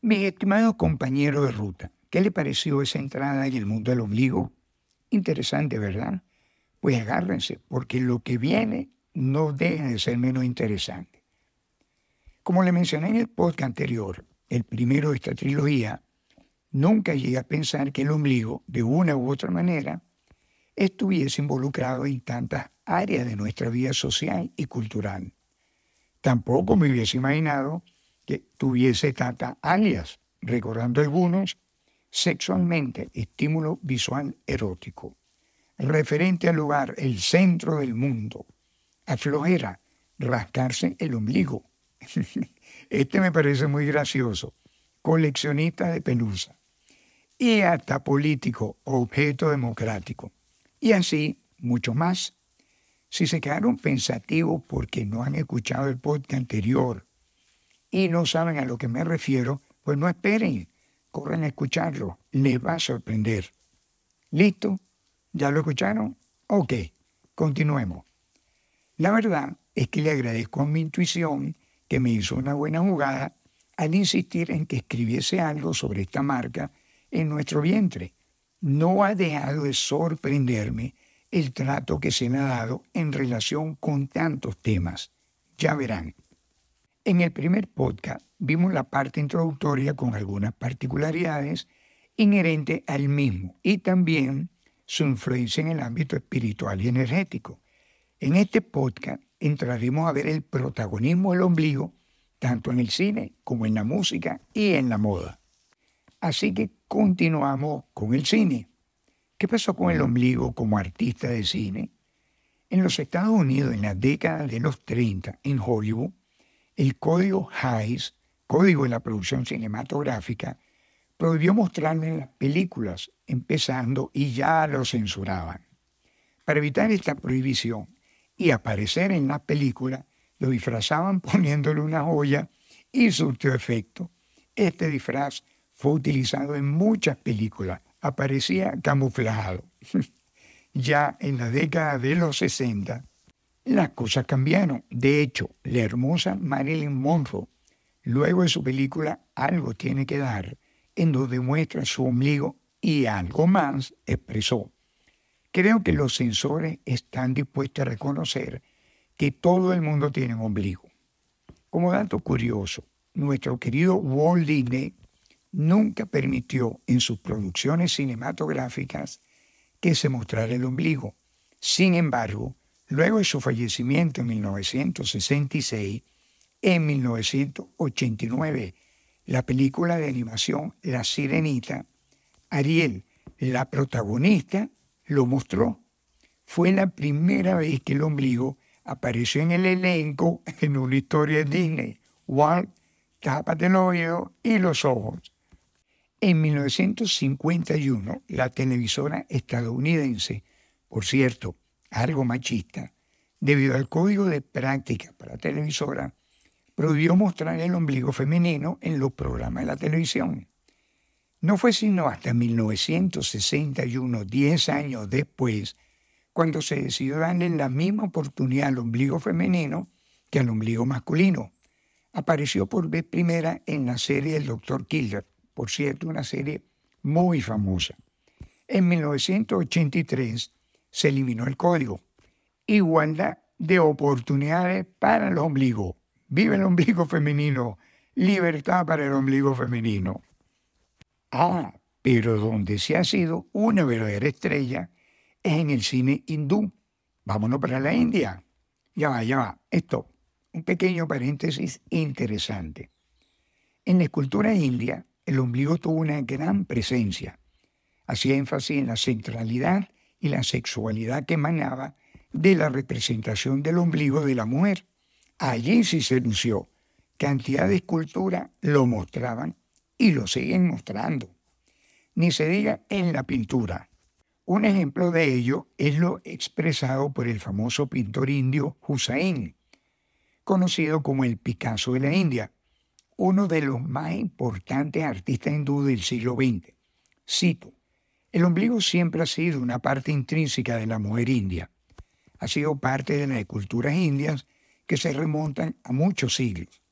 Mi estimado compañero de ruta, ¿qué le pareció esa entrada en el mundo del ombligo? Interesante, ¿verdad? Pues agárrense, porque lo que viene no deja de ser menos interesante. Como le mencioné en el podcast anterior, el primero de esta trilogía, nunca llegué a pensar que el ombligo, de una u otra manera, estuviese involucrado en tantas áreas de nuestra vida social y cultural. Tampoco me hubiese imaginado que tuviese tantas alias, recordando algunos, sexualmente, estímulo visual erótico, referente al lugar, el centro del mundo, aflojera, rascarse el ombligo. Este me parece muy gracioso, coleccionista de pelusa, y hasta político, objeto democrático. Y así, mucho más. Si se quedaron pensativos porque no han escuchado el podcast anterior y no saben a lo que me refiero, pues no esperen, corren a escucharlo, les va a sorprender. ¿Listo? ¿Ya lo escucharon? Ok, continuemos. La verdad es que le agradezco a mi intuición que me hizo una buena jugada al insistir en que escribiese algo sobre esta marca en nuestro vientre no ha dejado de sorprenderme el trato que se me ha dado en relación con tantos temas. Ya verán. En el primer podcast vimos la parte introductoria con algunas particularidades inherentes al mismo y también su influencia en el ámbito espiritual y energético. En este podcast entraremos a ver el protagonismo del ombligo tanto en el cine como en la música y en la moda. Así que continuamos con el cine. ¿Qué pasó con el ombligo como artista de cine? En los Estados Unidos, en la década de los 30, en Hollywood, el código Hays, código de la producción cinematográfica, prohibió mostrarle las películas, empezando y ya lo censuraban. Para evitar esta prohibición y aparecer en la película, lo disfrazaban poniéndole una joya y surtió efecto. Este disfraz fue utilizado en muchas películas, aparecía camuflado. ya en la década de los 60, las cosas cambiaron. De hecho, la hermosa Marilyn Monroe, luego de su película Algo tiene que dar, en donde muestra su ombligo y algo más, expresó. Creo que los sensores están dispuestos a reconocer que todo el mundo tiene un ombligo. Como dato curioso, nuestro querido Walt Disney nunca permitió en sus producciones cinematográficas que se mostrara el ombligo. Sin embargo, luego de su fallecimiento en 1966, en 1989, la película de animación La Sirenita, Ariel, la protagonista, lo mostró. Fue la primera vez que el ombligo apareció en el elenco en una historia de Disney. Walt, tápate el oído y los ojos. En 1951, la televisora estadounidense, por cierto, algo machista, debido al código de práctica para televisora, prohibió mostrar el ombligo femenino en los programas de la televisión. No fue sino hasta 1961, 10 años después, cuando se decidió darle la misma oportunidad al ombligo femenino que al ombligo masculino. Apareció por vez primera en la serie El Dr. Killer por cierto, una serie muy famosa. En 1983 se eliminó el código. Igualdad de oportunidades para el ombligo. Vive el ombligo femenino. Libertad para el ombligo femenino. Ah, pero donde se ha sido una verdadera estrella es en el cine hindú. Vámonos para la India. Ya va, ya va. Esto, un pequeño paréntesis interesante. En la escultura india, el ombligo tuvo una gran presencia. Hacía énfasis en la centralidad y la sexualidad que emanaba de la representación del ombligo de la mujer. Allí sí se lució. Cantidad de escultura lo mostraban y lo siguen mostrando. Ni se diga en la pintura. Un ejemplo de ello es lo expresado por el famoso pintor indio Hussain, conocido como el Picasso de la India, uno de los más importantes artistas hindú del siglo XX. Cito, el ombligo siempre ha sido una parte intrínseca de la mujer india. Ha sido parte de las culturas indias que se remontan a muchos siglos.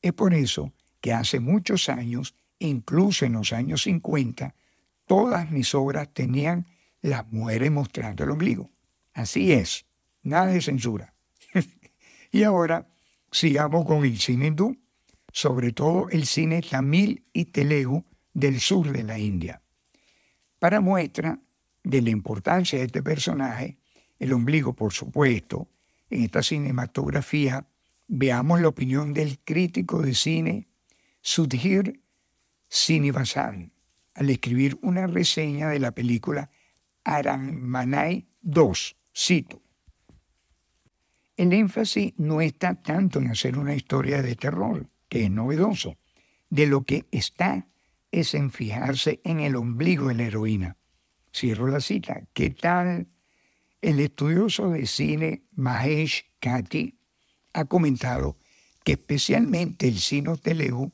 Es por eso que hace muchos años incluso en los años 50, todas mis obras tenían las mujeres mostrando el ombligo. Así es, nada de censura. y ahora sigamos con el cine hindú, sobre todo el cine tamil y telegu del sur de la India. Para muestra de la importancia de este personaje, el ombligo, por supuesto, en esta cinematografía, veamos la opinión del crítico de cine Sudhir Sinivasan al escribir una reseña de la película Aranmanai 2. Cito. El énfasis no está tanto en hacer una historia de terror, que es novedoso. De lo que está es en fijarse en el ombligo de la heroína. Cierro la cita. ¿Qué tal? El estudioso de cine Mahesh Kati ha comentado que especialmente el cine Telegu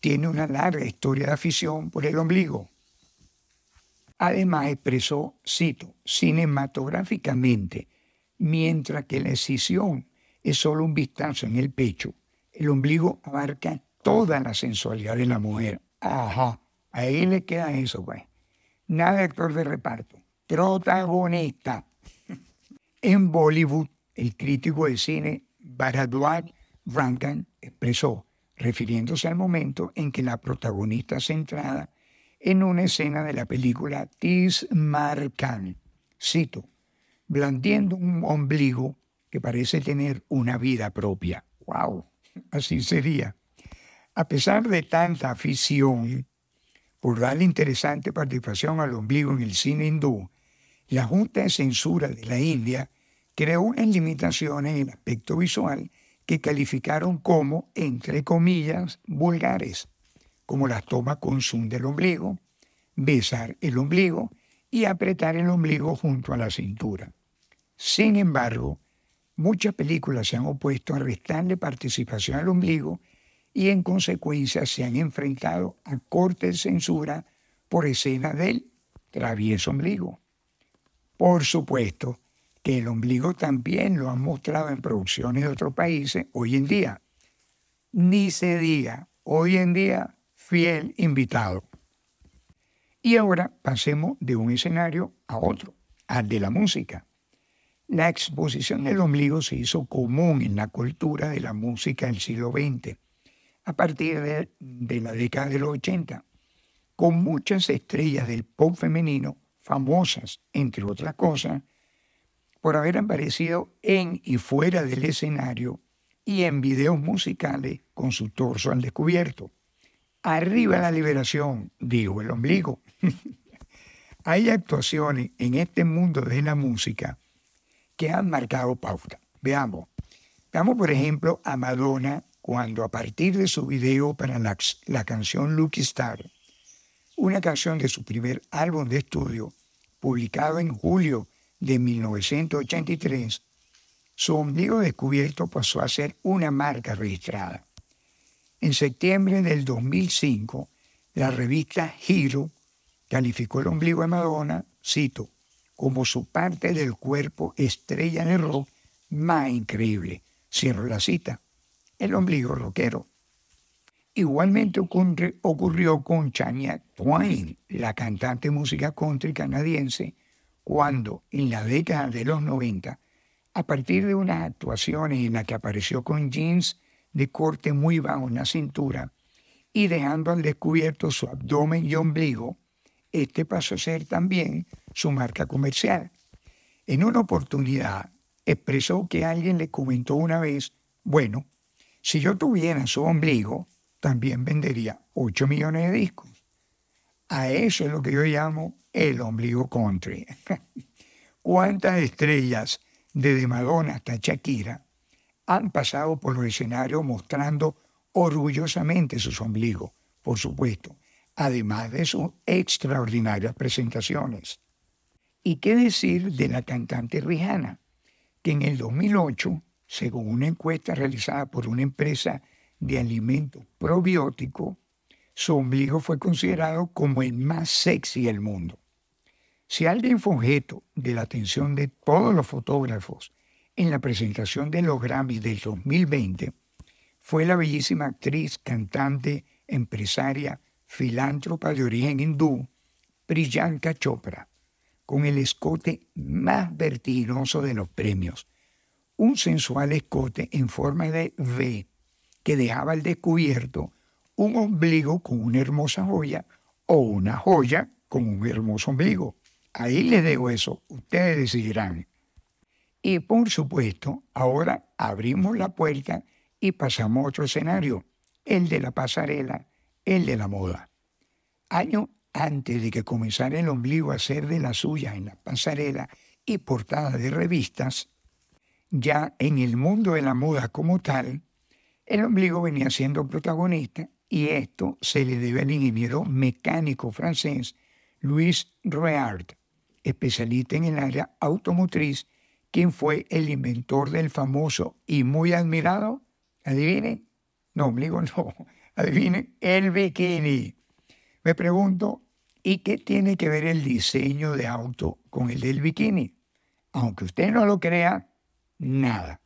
tiene una larga historia de afición por el ombligo. Además expresó, cito, cinematográficamente, mientras que la escisión es solo un vistazo en el pecho, el ombligo abarca toda la sensualidad de la mujer. Ajá, ahí le queda eso, pues. Nada de actor de reparto, protagonista. En Bollywood, el crítico de cine Bharadwaj Rangan expresó, refiriéndose al momento en que la protagonista centrada en una escena de la película Tis Markan, cito, blandiendo un ombligo que parece tener una vida propia. ¡Wow! Así sería. A pesar de tanta afición por darle interesante participación al ombligo en el cine hindú, la Junta de Censura de la India creó unas limitaciones en el aspecto visual que calificaron como, entre comillas, vulgares, como las tomas con zoom del ombligo, besar el ombligo y apretar el ombligo junto a la cintura. Sin embargo, muchas películas se han opuesto a restarle participación al ombligo y en consecuencia se han enfrentado a cortes de censura por escenas del travieso ombligo. Por supuesto que el ombligo también lo han mostrado en producciones de otros países hoy en día. Ni se diga, hoy en día, fiel invitado. Y ahora pasemos de un escenario a otro, al de la música. La exposición del ombligo se hizo común en la cultura de la música del siglo XX, a partir de, la década de los 80, con muchas estrellas del pop femenino famosas, entre otras cosas, por haber aparecido en y fuera del escenario y en videos musicales con su torso al descubierto. Arriba la liberación, dijo el ombligo. Hay actuaciones en este mundo de la música que han marcado pauta. Veamos. Veamos, por ejemplo, a Madonna cuando a partir de su video para la, canción Lucky Star, una canción de su primer álbum de estudio, publicado en julio de 1983, su ombligo descubierto pasó a ser una marca registrada. En septiembre del 2005, la revista Hero calificó el ombligo de Madonna, cito, como su parte del cuerpo estrella de rock más increíble. Cierro la cita. El ombligo rockero. Igualmente ocurrió con Chania Twain, la cantante de música country canadiense, cuando en la década de los 90, a partir de unas actuaciones en las que apareció con jeans de corte muy bajo en la cintura y dejando al descubierto su abdomen y ombligo, este pasó a ser también su marca comercial. En una oportunidad expresó que alguien le comentó una vez, bueno, si yo tuviera su ombligo, también vendería 8 millones de discos. A eso es lo que yo llamo el ombligo country. ¿Cuántas estrellas, desde Madonna hasta Shakira, han pasado por los escenarios mostrando orgullosamente sus ombligos, por supuesto, además de sus extraordinarias presentaciones. ¿Y qué decir de la cantante Rihanna, que en el 2008, según una encuesta realizada por una empresa de alimentos probióticos, su ombligo fue considerado como el más sexy del mundo. Si alguien fue objeto de la atención de todos los fotógrafos en la presentación de los Grammys del 2020, fue la bellísima actriz, cantante, empresaria filántropa de origen hindú, Priyanka Chopra, con el escote más vertiginoso de los premios, un sensual escote en forma de V que dejaba al descubierto un ombligo con una hermosa joya o una joya con un hermoso ombligo. Ahí les dejo eso, ustedes decidirán. Y por supuesto, ahora abrimos la puerta y pasamos a otro escenario, el de la pasarela, el de la moda. Año antes de que comenzara el ombligo a ser de la suya en la pasarela y portada de revistas, ya en el mundo de la moda como tal, el ombligo venía siendo protagonista y esto se le debe al ingeniero mecánico francés Louis Réard, especialista en el área automotriz, quien fue el inventor del famoso y muy admirado, adivine, no, ombligo no, adivine, el bikini. Me pregunto, ¿y qué tiene que ver el diseño de auto con el del bikini? Aunque usted no lo crea, nada.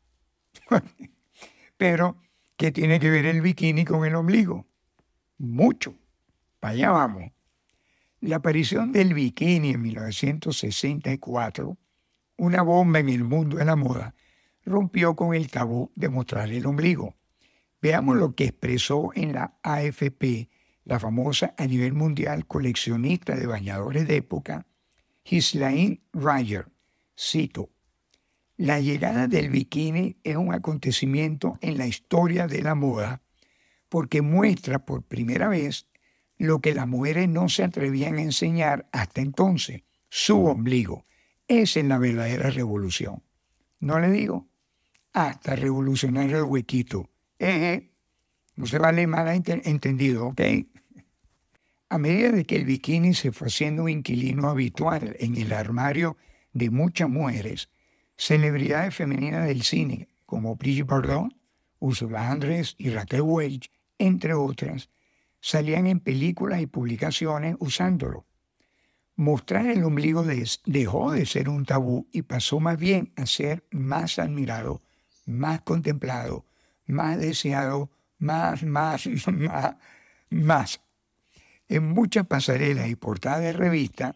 Pero ¿Qué tiene que ver el bikini con el ombligo? Mucho. Para vamos. La aparición del bikini en 1964, una bomba en el mundo de la moda, rompió con el tabú de mostrar el ombligo. Veamos lo que expresó en la AFP, la famosa a nivel mundial coleccionista de bañadores de época, Ghislaine Ryer. Cito, la llegada del bikini es un acontecimiento en la historia de la moda porque muestra por primera vez lo que las mujeres no se atrevían a enseñar hasta entonces, su ombligo. Esa es la verdadera revolución. ¿No le digo? Hasta revolucionar el huequito. No se vale mal entendido, ¿ok? A medida de que el bikini se fue haciendo un inquilino habitual en el armario de muchas mujeres, celebridades femeninas del cine como Brigitte Bardot, Ursula Andrés y Raquel Welch, entre otras, salían en películas y publicaciones usándolo. Mostrar el ombligo dejó de ser un tabú y pasó más bien a ser más admirado, más contemplado, más deseado, más, más, más, más. En muchas pasarelas y portadas de revistas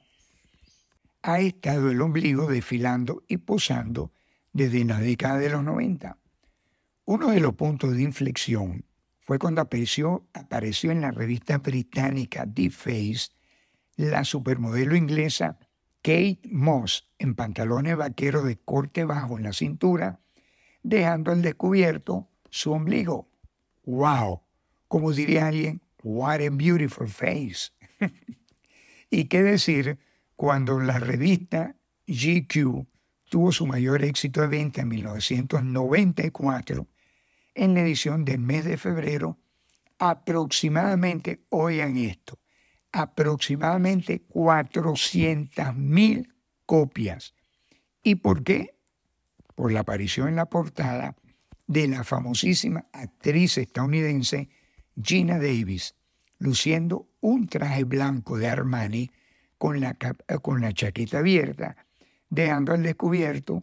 ha estado el ombligo desfilando y posando desde la década de los 90. Uno de los puntos de inflexión fue cuando apareció, apareció en la revista británica The Face la supermodelo inglesa Kate Moss en pantalones vaqueros de corte bajo en la cintura, dejando al descubierto su ombligo. ¡Wow! Como diría alguien, what a beautiful face. y qué decir cuando la revista GQ tuvo su mayor éxito de venta en 1994, en la edición del mes de febrero, aproximadamente, oigan esto, aproximadamente 400.000 copias. ¿Y por qué? Por la aparición en la portada de la famosísima actriz estadounidense Gina Davis, luciendo un traje blanco de Armani con la, eh, con la chaqueta abierta, dejando al descubierto,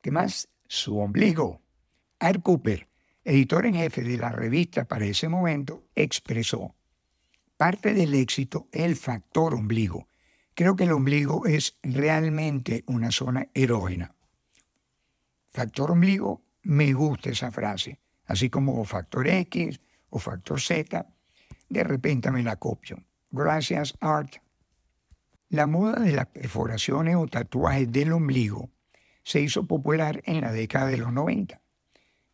¿qué más? Su ombligo. Art Cooper, editor en jefe de la revista para ese momento, expresó, parte del éxito es el factor ombligo. Creo que el ombligo es realmente una zona erógena. Factor ombligo, me gusta esa frase, así como factor X o factor Z, de repente me la copio. Gracias, Art. La moda de las perforaciones o tatuajes del ombligo se hizo popular en la década de los 90.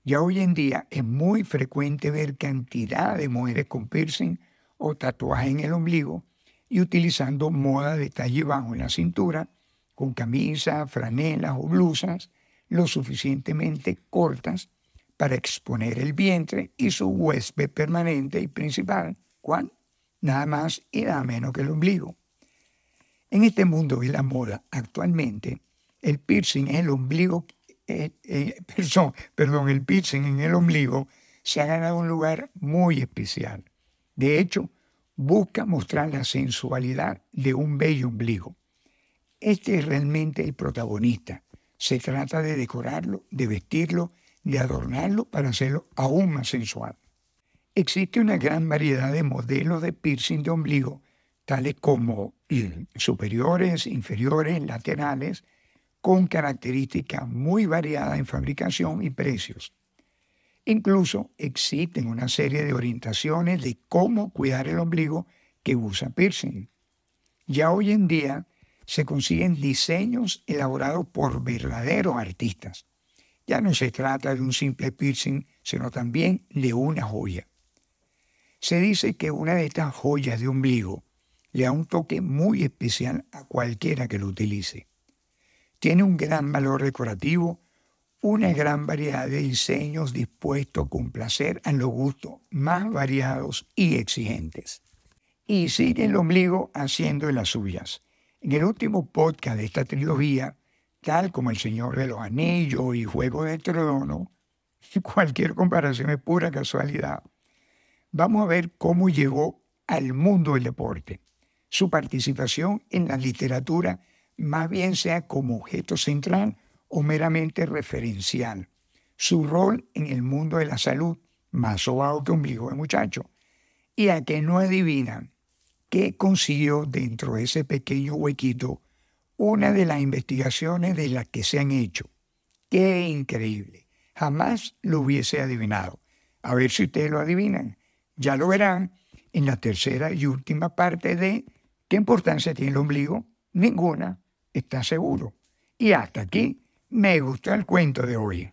Ya hoy en día es muy frecuente ver cantidad de mujeres con piercing o tatuajes en el ombligo y utilizando moda de talle bajo en la cintura, con camisas, franelas o blusas lo suficientemente cortas para exponer el vientre y su huésped permanente y principal, ¿cuál? Nada más y nada menos que el ombligo. En este mundo de la moda actualmente, el piercing en el ombligo, eh, eh, perdón, el piercing en el ombligo se ha ganado un lugar muy especial. De hecho, busca mostrar la sensualidad de un bello ombligo. Este es realmente el protagonista. Se trata de decorarlo, de vestirlo, de adornarlo para hacerlo aún más sensual. Existe una gran variedad de modelos de piercing de ombligo, tales como superiores, inferiores, laterales, con características muy variadas en fabricación y precios. Incluso existen una serie de orientaciones de cómo cuidar el ombligo que usa piercing. Ya hoy en día se consiguen diseños elaborados por verdaderos artistas. Ya no se trata de un simple piercing, sino también de una joya. Se dice que una de estas joyas de ombligo le da un toque muy especial a cualquiera que lo utilice. Tiene un gran valor decorativo, una gran variedad de diseños dispuestos a complacer a los gustos más variados y exigentes. Y sigue el ombligo haciendo las suyas. En el último podcast de esta trilogía, tal como El Señor de los Anillos y Juego de Tronos, cualquier comparación es pura casualidad vamos a ver cómo llegó al mundo del deporte. Su participación en la literatura más bien sea como objeto central o meramente referencial. Su rol en el mundo de la salud, más sobado que ombligo de muchacho. Y a que no adivinan qué consiguió dentro de ese pequeño huequito una de las investigaciones de las que se han hecho. Qué increíble. Jamás lo hubiese adivinado. A ver si ustedes lo adivinan. Ya lo verán en la tercera y última parte de ¿qué importancia tiene el ombligo? Ninguna, está seguro. Y hasta aquí me gusta el cuento de hoy.